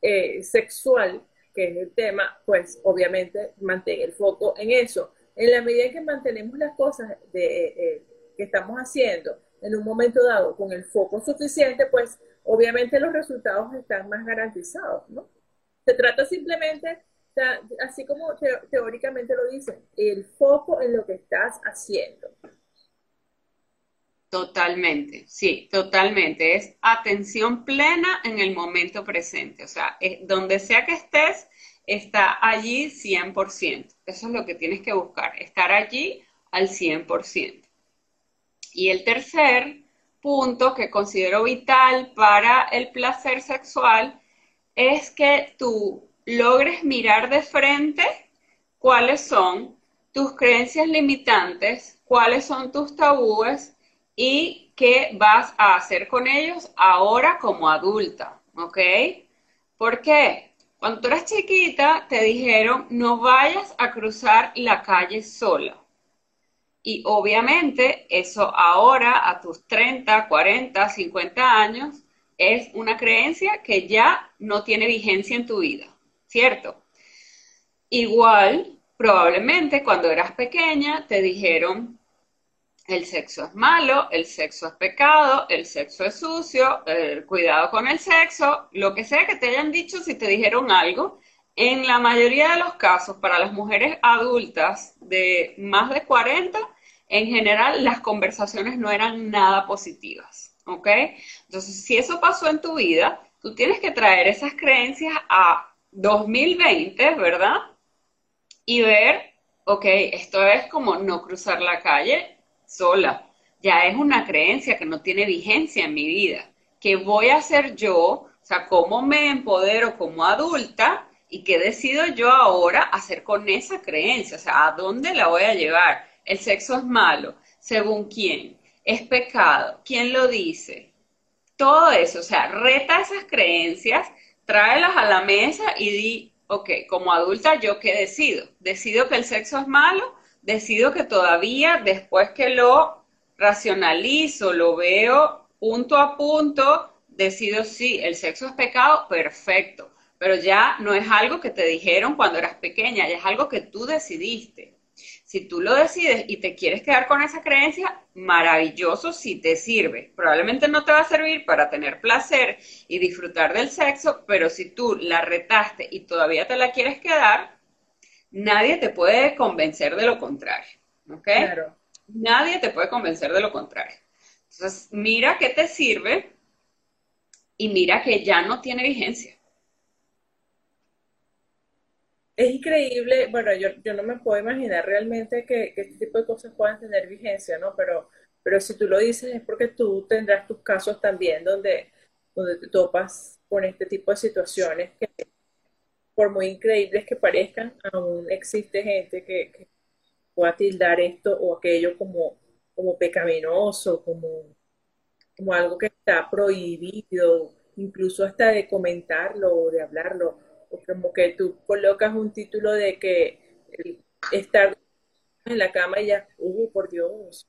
eh, sexual, que es el tema, pues obviamente mantén el foco en eso. En la medida que mantenemos las cosas eh, que estamos haciendo en un momento dado con el foco suficiente, pues obviamente los resultados están más garantizados, ¿no? Se trata simplemente, así como teóricamente lo dicen, el foco en lo que estás haciendo. Totalmente, sí, totalmente. Es atención plena en el momento presente. O sea, donde sea que estés, está allí 100%. Eso es lo que tienes que buscar, estar allí al 100%. Y el tercer punto que considero vital para el placer sexual es que tú logres mirar de frente cuáles son tus creencias limitantes, cuáles son tus tabúes y qué vas a hacer con ellos ahora como adulta, ¿ok? ¿Por qué? Cuando tú eras chiquita te dijeron no vayas a cruzar la calle sola. Y obviamente eso ahora, a tus 30, 40, 50 años, es una creencia que ya no tiene vigencia en tu vida, ¿cierto? Igual, probablemente cuando eras pequeña te dijeron, el sexo es malo, el sexo es pecado, el sexo es sucio, cuidado con el sexo, lo que sea que te hayan dicho si te dijeron algo, en la mayoría de los casos, para las mujeres adultas de más de 40, en general las conversaciones no eran nada positivas, ¿ok? Entonces, si eso pasó en tu vida, tú tienes que traer esas creencias a 2020, ¿verdad? Y ver, ok, esto es como no cruzar la calle sola. Ya es una creencia que no tiene vigencia en mi vida. ¿Qué voy a hacer yo? O sea, ¿cómo me empodero como adulta? ¿Y qué decido yo ahora hacer con esa creencia? O sea, ¿a dónde la voy a llevar? el sexo es malo, según quién, es pecado, quién lo dice. Todo eso, o sea, reta esas creencias, tráelas a la mesa y di, ok, como adulta, ¿yo qué decido? ¿Decido que el sexo es malo? ¿Decido que todavía, después que lo racionalizo, lo veo punto a punto, decido sí, el sexo es pecado? Perfecto. Pero ya no es algo que te dijeron cuando eras pequeña, ya es algo que tú decidiste. Si tú lo decides y te quieres quedar con esa creencia, maravilloso si te sirve. Probablemente no te va a servir para tener placer y disfrutar del sexo, pero si tú la retaste y todavía te la quieres quedar, nadie te puede convencer de lo contrario, ¿ok? Claro. Nadie te puede convencer de lo contrario. Entonces, mira qué te sirve y mira que ya no tiene vigencia. Es increíble, bueno, yo, yo no me puedo imaginar realmente que, que este tipo de cosas puedan tener vigencia, ¿no? Pero, pero si tú lo dices es porque tú tendrás tus casos también donde, donde te topas con este tipo de situaciones que, por muy increíbles que parezcan, aún existe gente que, que pueda tildar esto o aquello como, como pecaminoso, como, como algo que está prohibido, incluso hasta de comentarlo o de hablarlo o como que tú colocas un título de que estar en la cama y ya, uh, por Dios,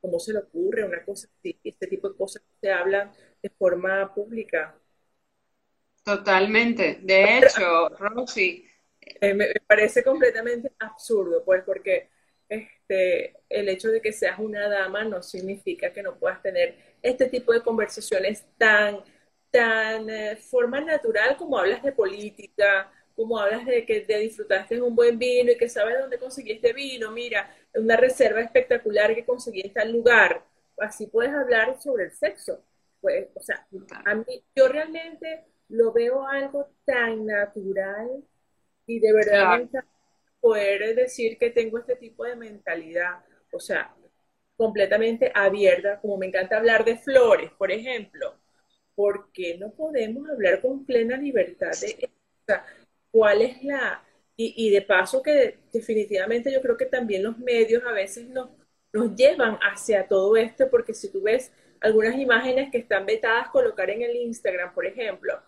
¿cómo se le ocurre una cosa así? Este tipo de cosas se hablan de forma pública. Totalmente. De hecho, Rosy. Eh, me, parece completamente absurdo, pues, porque este, el hecho de que seas una dama no significa que no puedas tener este tipo de conversaciones tan tan eh, forma natural como hablas de política, como hablas de que te disfrutaste un buen vino y que sabes dónde conseguiste vino, mira, una reserva espectacular que conseguí en tal lugar. Así puedes hablar sobre el sexo. Pues, o sea, a mí, yo realmente lo veo algo tan natural y de verdad poder decir que tengo este tipo de mentalidad, o sea, completamente abierta, como me encanta hablar de flores, por ejemplo. ¿por qué no podemos hablar con plena libertad de cuál es la... Y, de paso que definitivamente yo creo que también los medios a veces nos, nos llevan hacia todo esto, porque si tú ves algunas imágenes que están vetadas colocar en el Instagram, por ejemplo,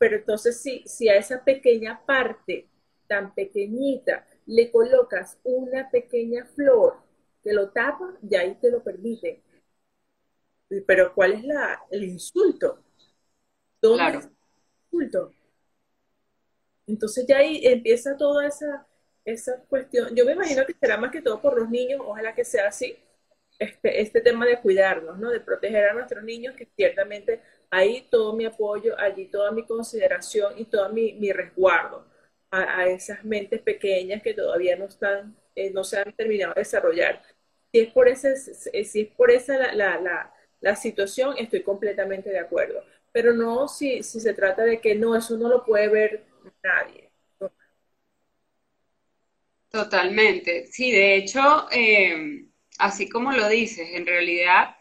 pero entonces si, si a esa pequeña parte tan pequeñita le colocas una pequeña flor que lo tapa, ya ahí te lo permite pero ¿cuál es la, el insulto? ¿Dónde claro. el insulto? Entonces ya ahí empieza toda esa, esa cuestión. Yo me imagino que será más que todo por los niños, ojalá que sea así, este, este tema de cuidarnos, ¿no? De proteger a nuestros niños, que ciertamente ahí todo mi apoyo, allí toda mi consideración y todo mi, mi resguardo a, a, esas mentes pequeñas que todavía no están, eh, no se han terminado de desarrollar. Si es por ese, si es por esa la, la, la la situación, estoy completamente de acuerdo. Pero no si, si se trata de que no, eso no lo puede ver nadie. Totalmente. Sí, de hecho, eh, así como lo dices, en realidad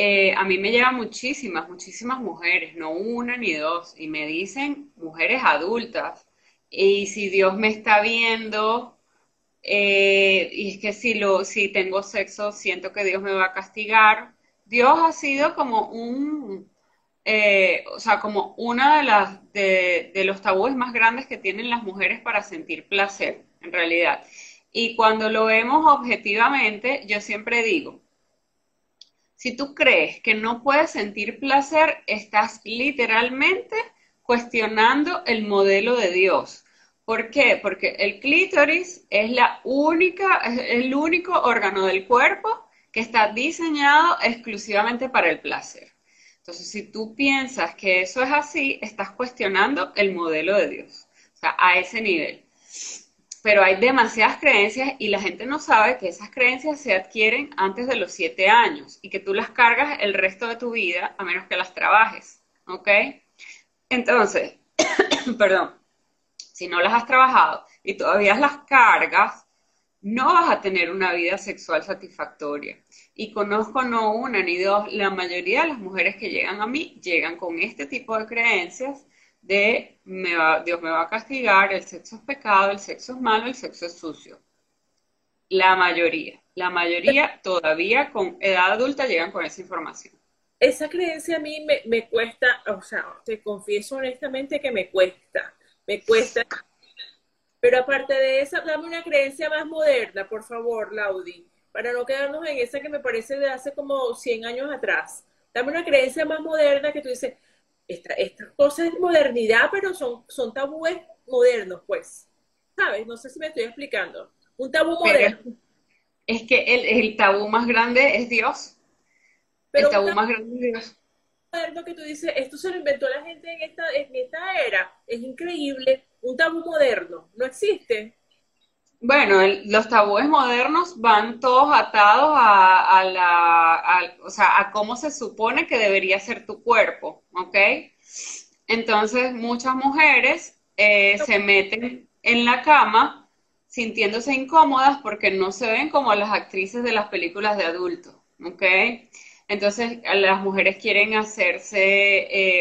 eh, a mí me llegan muchísimas, muchísimas mujeres, no una ni dos, y me dicen mujeres adultas. Y si Dios me está viendo, eh, y es que si, lo, si tengo sexo, siento que Dios me va a castigar, Dios ha sido como un, eh, o sea, como una de las de, los tabúes más grandes que tienen las mujeres para sentir placer, en realidad. Y cuando lo vemos objetivamente, yo siempre digo, si tú crees que no puedes sentir placer, estás literalmente cuestionando el modelo de Dios. ¿Por qué? Porque el clítoris es la única, el único órgano del cuerpo que está diseñado exclusivamente para el placer. Entonces, si tú piensas que eso es así, estás cuestionando el modelo de Dios, o sea, a ese nivel. Pero hay demasiadas creencias y la gente no sabe que esas creencias se adquieren antes de los siete años y que tú las cargas el resto de tu vida a menos que las trabajes, ¿ok? Entonces, perdón, si no las has trabajado y todavía las cargas, no vas a tener una vida sexual satisfactoria. Y conozco no una ni dos, la mayoría de las mujeres que llegan a mí llegan con este tipo de creencias de Dios me va a castigar, el sexo es pecado, el sexo es malo, el sexo es sucio. La mayoría, la mayoría todavía con edad adulta llegan con esa información. Esa creencia a mí me, me cuesta, o sea, te confieso honestamente que me cuesta, me cuesta pero aparte de eso, dame una creencia más moderna, por favor, Laudi, para no quedarnos en esa que me parece de hace como 100 años atrás. Dame una creencia más moderna que tú dices, esta, esta cosa es modernidad, pero son, son tabúes modernos, pues. ¿Sabes? No sé si me estoy explicando. Un tabú moderno. es que el, el, tabú más grande es Dios. Pero el tabú más grande es Dios. Moderno que tú dices, esto se lo inventó la gente en esta, en esta era. Es increíble un tabú moderno, ¿no existe? Bueno, los tabúes modernos van todos atados a, la, o sea, a cómo se supone que debería ser tu cuerpo, ¿ok? Entonces, muchas mujeres eh, se meten en la cama sintiéndose incómodas porque no se ven como las actrices de las películas de adultos, ¿ok? Entonces, las mujeres quieren hacerse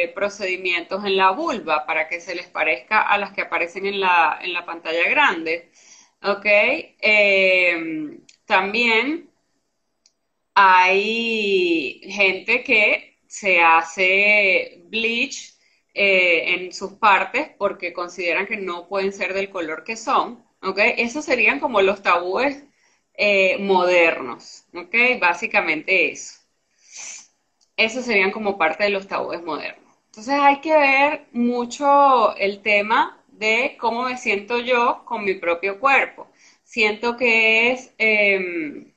eh, procedimientos en la vulva para que se les parezca a las que aparecen en la, en la pantalla grande. ¿Ok? Em, también hay gente que se hace bleach eh, en sus partes porque consideran que no pueden ser del color que son. ¿Ok? Esos serían como los tabúes eh, modernos. ¿Ok? Básicamente eso. Esos serían como parte de los tabúes modernos. Entonces hay que ver mucho el tema de cómo me siento yo con mi propio cuerpo. Siento que es em,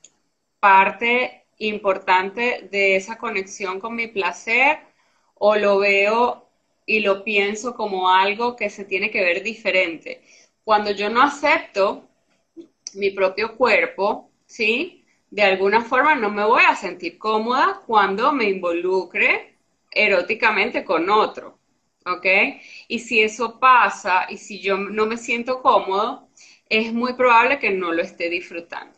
parte importante de esa conexión con mi placer o lo veo y lo pienso como algo que se tiene que ver diferente. Cuando yo no acepto mi propio cuerpo, ¿sí? de alguna forma no me voy a sentir cómoda cuando me involucre eróticamente con otro, ¿ok? Y si eso pasa y si yo no me siento cómodo, es muy probable que no lo esté disfrutando,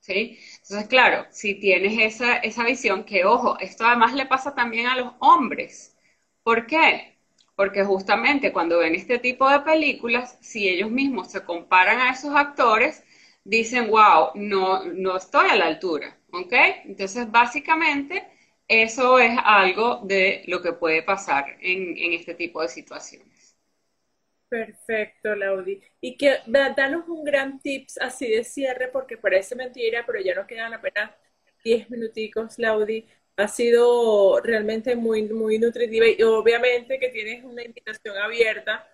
¿sí? Entonces, claro, si tienes esa, esa visión, que ojo, esto además le pasa también a los hombres. ¿Por qué? Porque justamente cuando ven este tipo de películas, si ellos mismos se comparan a esos actores, dicen, wow, no, no estoy a la altura, ¿ok? Entonces, básicamente, eso es algo de lo que puede pasar en, este tipo de situaciones. Perfecto, Laudi. Y que danos un gran tips así de cierre, porque parece mentira, pero ya nos quedan apenas 10 minuticos, Laudi. Ha sido realmente muy, muy nutritiva y obviamente que tienes una invitación abierta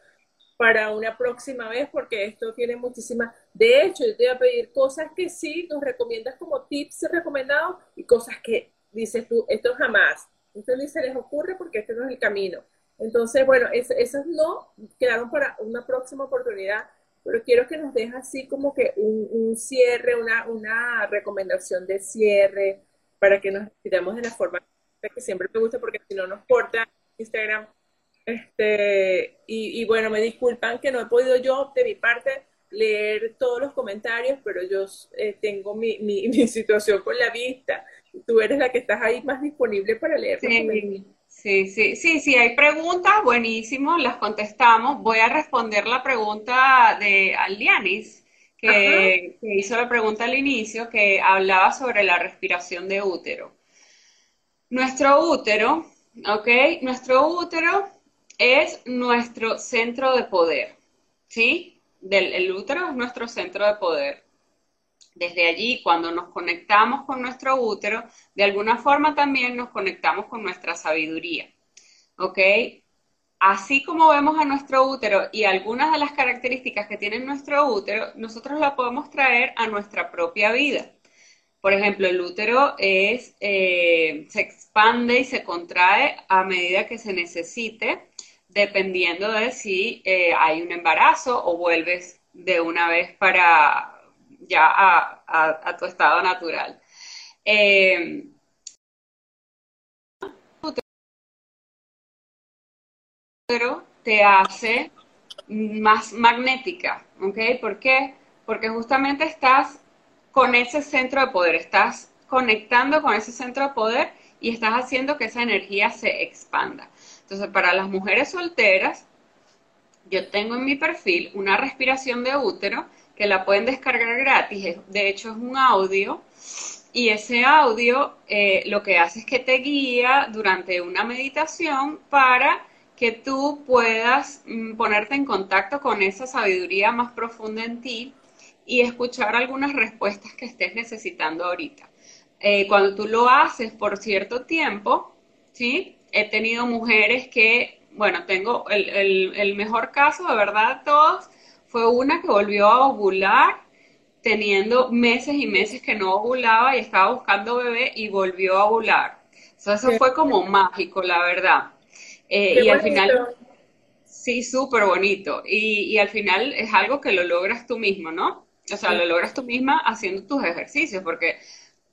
para una próxima vez, porque esto tiene muchísimas. De hecho, yo te voy a pedir cosas que sí nos recomiendas como tips recomendados y cosas que dices tú, esto jamás, esto ni se les ocurre porque este no es el camino. Entonces, bueno, esas no quedaron para una próxima oportunidad, pero quiero que nos dejes así como que un, cierre, una, una recomendación de cierre, para que nos tiramos de la forma que siempre me gusta, porque si no nos corta Instagram este, y, bueno, me disculpan que no he podido yo, de mi parte, leer todos los comentarios, pero yo eh, tengo mi, mi, situación con la vista. Tú eres la que estás ahí más disponible para leer. Sí, sí, sí, sí, hay preguntas, buenísimo, las contestamos. Voy a responder la pregunta de Alianis, que, que hizo la pregunta al inicio, que hablaba sobre la respiración de útero. Nuestro útero, ¿ok? Nuestro útero es nuestro centro de poder, ¿sí? Del, el útero es nuestro centro de poder. Desde allí, cuando nos conectamos con nuestro útero, de alguna forma también nos conectamos con nuestra sabiduría, ¿ok? Así como vemos a nuestro útero y algunas de las características que tiene nuestro útero, nosotros la podemos traer a nuestra propia vida. Por ejemplo, el útero eh, se expande y se contrae a medida que se necesite dependiendo de si eh, hay un embarazo o vuelves de una vez para ya a, tu estado natural. Eh, te hace más magnética, ¿ok? ¿Por qué? Porque justamente estás con ese centro de poder, estás conectando con ese centro de poder y estás haciendo que esa energía se expanda. Entonces, para las mujeres solteras, yo tengo en mi perfil una respiración de útero que la pueden descargar gratis. De hecho, es un audio. Y ese audio eh, lo que hace es que te guía durante una meditación para que tú puedas mm, ponerte en contacto con esa sabiduría más profunda en ti y escuchar algunas respuestas que estés necesitando ahorita. Eh, cuando tú lo haces por cierto tiempo, ¿sí? he tenido mujeres que, bueno, tengo el, mejor caso, de verdad, todos, fue una que volvió a ovular teniendo meses y meses que no ovulaba y estaba buscando bebé y volvió a ovular. eso fue como mágico, la verdad. Eh, y al final... Sí, súper bonito. Y, y al final es algo que lo logras tú mismo, ¿no? O sea, lo logras tú misma haciendo tus ejercicios, porque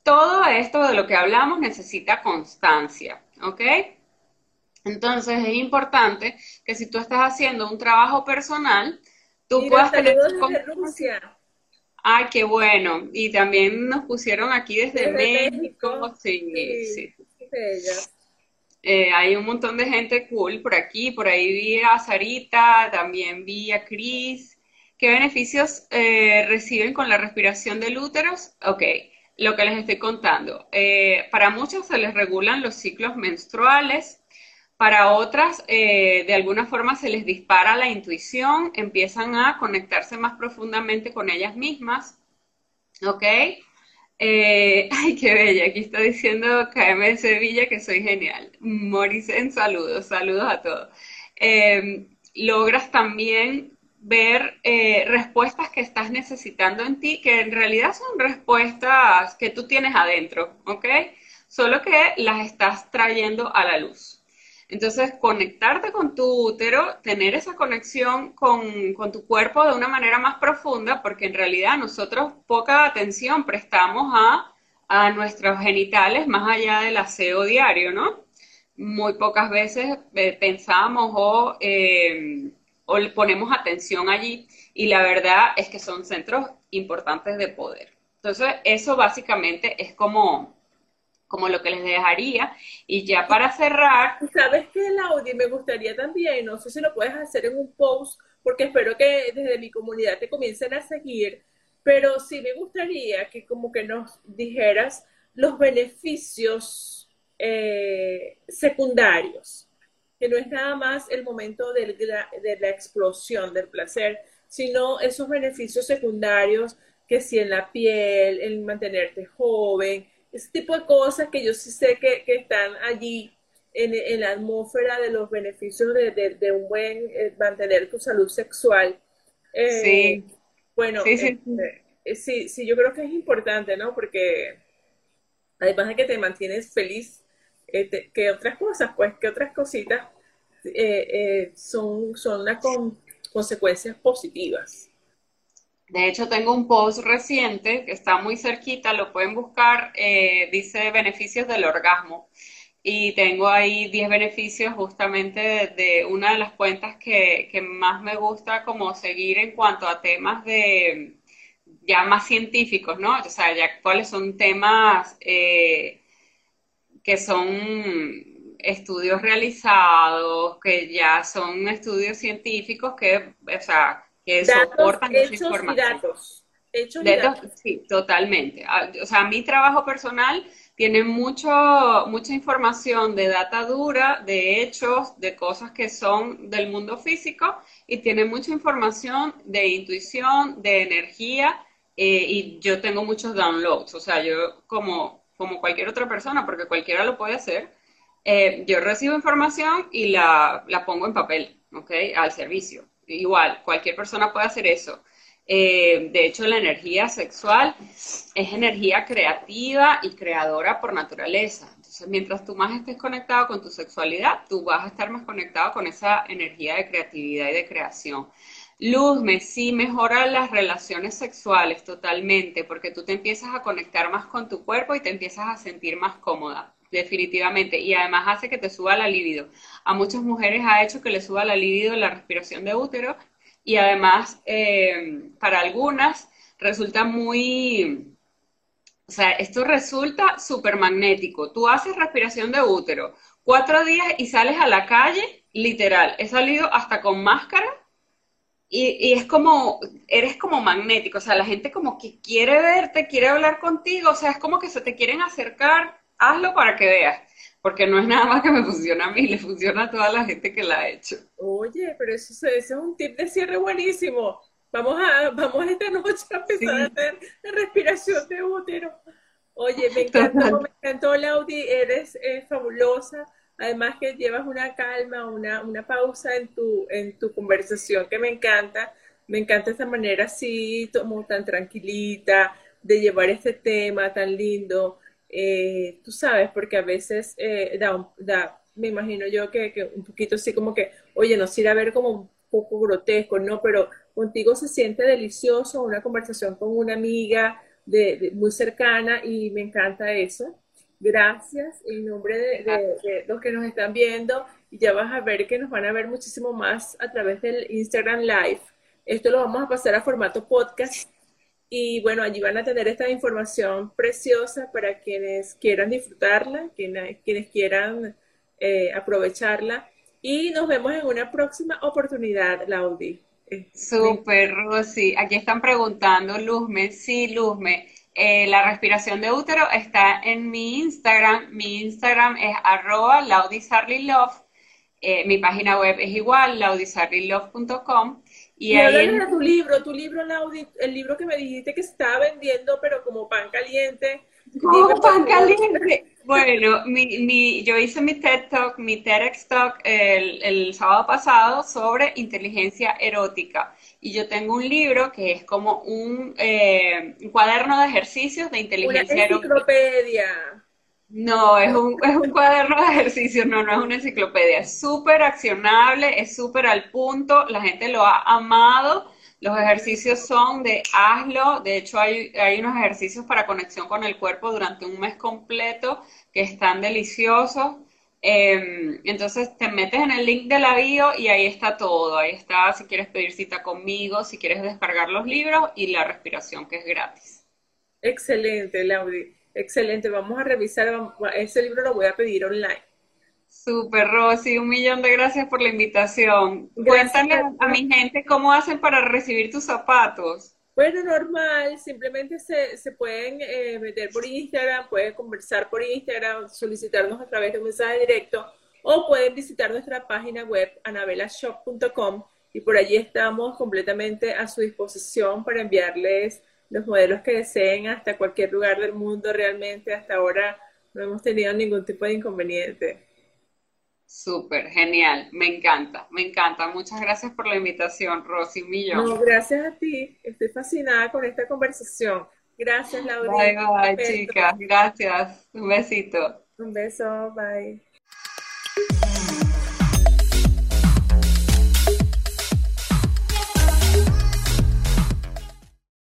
todo esto de lo que hablamos necesita constancia, ¿ok? Entonces es importante que si tú estás haciendo un trabajo personal, tú puedas tener... Rusia. Ay, qué bueno. Y también nos pusieron aquí desde, México. Sí, sí. Eh, hay un montón de gente cool por aquí. Por ahí vi a Sarita, también vi a Cris. ¿Qué beneficios eh, reciben con la respiración del útero? Ok, lo que les estoy contando. Eh, para muchos se les regulan los ciclos menstruales, para otras, eh, de alguna forma se les dispara la intuición, empiezan a conectarse más profundamente con ellas mismas. ¿Ok? Eh, ay, qué bella. Aquí está diciendo KM de Sevilla que soy genial. Morisen, saludos, saludos a todos. Em, logras también ver eh, respuestas que estás necesitando en ti, que en realidad son respuestas que tú tienes adentro, ¿ok? Solo que las estás trayendo a la luz. Entonces, conectarte con tu útero, tener esa conexión con, tu cuerpo de una manera más profunda, porque en realidad nosotros poca atención prestamos a, nuestros genitales más allá del aseo diario, ¿no? Muy pocas veces eh, pensamos o, eh, o ponemos atención allí y la verdad es que son centros importantes de poder. Entonces, eso básicamente es como como lo que les dejaría. Y ya para cerrar. ¿Sabes qué, Laudi? Me gustaría también, no sé si lo puedes hacer en un post, porque espero que desde mi comunidad te comiencen a seguir, pero sí me gustaría que como que nos dijeras los beneficios eh, secundarios, que no es nada más el momento de la explosión del placer, sino esos beneficios secundarios que si en la piel, el mantenerte joven, ese tipo de cosas que yo sí sé que, están allí en, la atmósfera de los beneficios de, un buen eh, mantener tu salud sexual. Eh, sí. Bueno, este, eh, sí, sí, yo creo que es importante, ¿no? Porque además de que te mantienes feliz, que otras cosas, pues, que otras cositas son, son las consecuencias positivas. De hecho, tengo un post reciente que está muy cerquita, lo pueden buscar, eh, dice beneficios del orgasmo. Y tengo ahí 10 beneficios justamente de, una de las cuentas que, más me gusta como seguir en cuanto a temas de ya más científicos, ¿no? O sea, ya cuáles son temas eh, que son estudios realizados, que ya son estudios científicos que, o sea, que soportan esa información. datos. Hechos Sí, totalmente. Ah, o sea, mi trabajo personal tiene mucho, mucha información de data dura, de hechos, de cosas que son del mundo físico y tiene mucha información de intuición, de energía eh, y yo tengo muchos downloads. O sea, yo como, como cualquier otra persona, porque cualquiera lo puede hacer, eh, yo recibo información y la, la pongo en papel, ¿ok? Al servicio igual, cualquier persona puede hacer eso. Eh, de hecho, la energía sexual es energía creativa y creadora por naturaleza. Entonces, mientras tú más estés conectado con tu sexualidad, tú vas a estar más conectado con esa energía de creatividad y de creación. Luz, me, sí mejora las relaciones sexuales totalmente, porque tú te empiezas a conectar más con tu cuerpo y te empiezas a sentir más cómoda definitivamente. Y además hace que te suba la libido. A muchas mujeres ha hecho que le suba la libido la respiración de útero y además eh, para algunas resulta muy, o sea, esto resulta súper magnético. Tú haces respiración de útero cuatro días y sales a la calle, literal, he salido hasta con máscara y, y, es como, eres como magnético, o sea, la gente como que quiere verte, quiere hablar contigo, o sea, es como que se te quieren acercar hazlo para que veas, porque no es nada más que me funciona a mí, le funciona a toda la gente que la ha hecho. Oye, pero eso, es un tip de cierre buenísimo. Vamos a, vamos esta noche a empezar a hacer la respiración de útero. Oye, me encantó, me encantó, Laudi, eres eh, fabulosa. Además que llevas una calma, una, una pausa en tu, en tu conversación que me encanta. Me encanta esa manera así, como tan tranquilita, de llevar este tema tan lindo. Eh, tú sabes, porque a veces eh, da, me imagino yo que, que un poquito así como que, oye, nos irá a ver como un poco grotesco, ¿no? Pero contigo se siente delicioso, una conversación con una amiga de, muy cercana y me encanta eso. Gracias en nombre de, los que nos están viendo y ya vas a ver que nos van a ver muchísimo más a través del Instagram Live. Esto lo vamos a pasar a formato podcast y bueno, allí van a tener esta información preciosa para quienes quieran disfrutarla, quienes, quienes quieran eh, aprovecharla. Y nos vemos en una próxima oportunidad, Laudi. Súper, Rosy. Aquí están preguntando, Luzme. Sí, Luzme. Eh, la respiración de útero está en mi Instagram. Mi Instagram es arroba laudisarlylove. Eh, mi página web es igual, laudisarlylove.com. Y, y ahí de tu libro, tu libro, Laudi, el libro que me dijiste que estaba vendiendo, pero como pan caliente. Como pan caliente. Bueno, mi, mi, yo hice mi TED Talk, mi TEDx Talk el, el, sábado pasado sobre inteligencia erótica. Y yo tengo un libro que es como un, eh, cuaderno de ejercicios de inteligencia erótica. Una enciclopedia. No, es un, es un cuaderno de ejercicios, no, no es una enciclopedia. Es súper accionable, es súper al punto, la gente lo ha amado los ejercicios son de hazlo, de hecho hay, hay unos ejercicios para conexión con el cuerpo durante un mes completo que están deliciosos. Em, entonces te metes en el link de la bio y ahí está todo. Ahí está si quieres pedir cita conmigo, si quieres descargar los libros y la respiración que es gratis. Excelente, Laudi. Excelente. Vamos a revisar. Ese libro lo voy a pedir online. Super Rosy, un millón de gracias por la invitación. Cuéntame a mi gente cómo hacen para recibir tus zapatos. Bueno, normal, simplemente se, se pueden eh, meter por Instagram, pueden conversar por Instagram, solicitarnos a través de un mensaje directo o pueden visitar nuestra página web anabelashop.com y por allí estamos completamente a su disposición para enviarles los modelos que deseen hasta cualquier lugar del mundo. Realmente hasta ahora no hemos tenido ningún tipo de inconveniente. Súper, genial, me encanta, me encanta. Muchas gracias por la invitación, Rosy Millón. No, gracias a ti, estoy fascinada con esta conversación. Gracias, Laura. Bye, bye, chicas, gracias. Un besito. Un beso, bye.